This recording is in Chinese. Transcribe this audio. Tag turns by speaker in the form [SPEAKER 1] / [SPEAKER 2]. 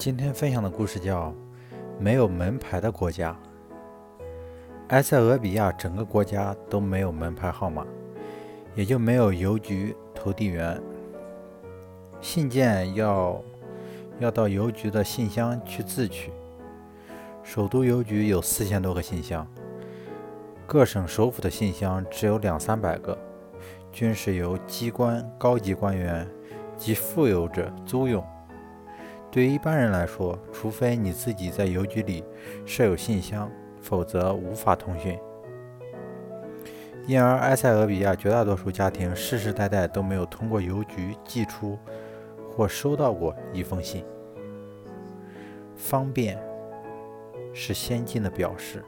[SPEAKER 1] 今天分享的故事叫《没有门牌的国家》。埃塞俄比亚整个国家都没有门牌号码，也就没有邮局投递员。信件要要到邮局的信箱去自取。首都邮局有四千多个信箱，各省首府的信箱只有两三百个，均是由机关高级官员及富有者租用。对于一般人来说，除非你自己在邮局里设有信箱，否则无法通讯。因而，埃塞俄比亚绝大多数家庭世世代代都没有通过邮局寄出或收到过一封信。方便是先进的表示。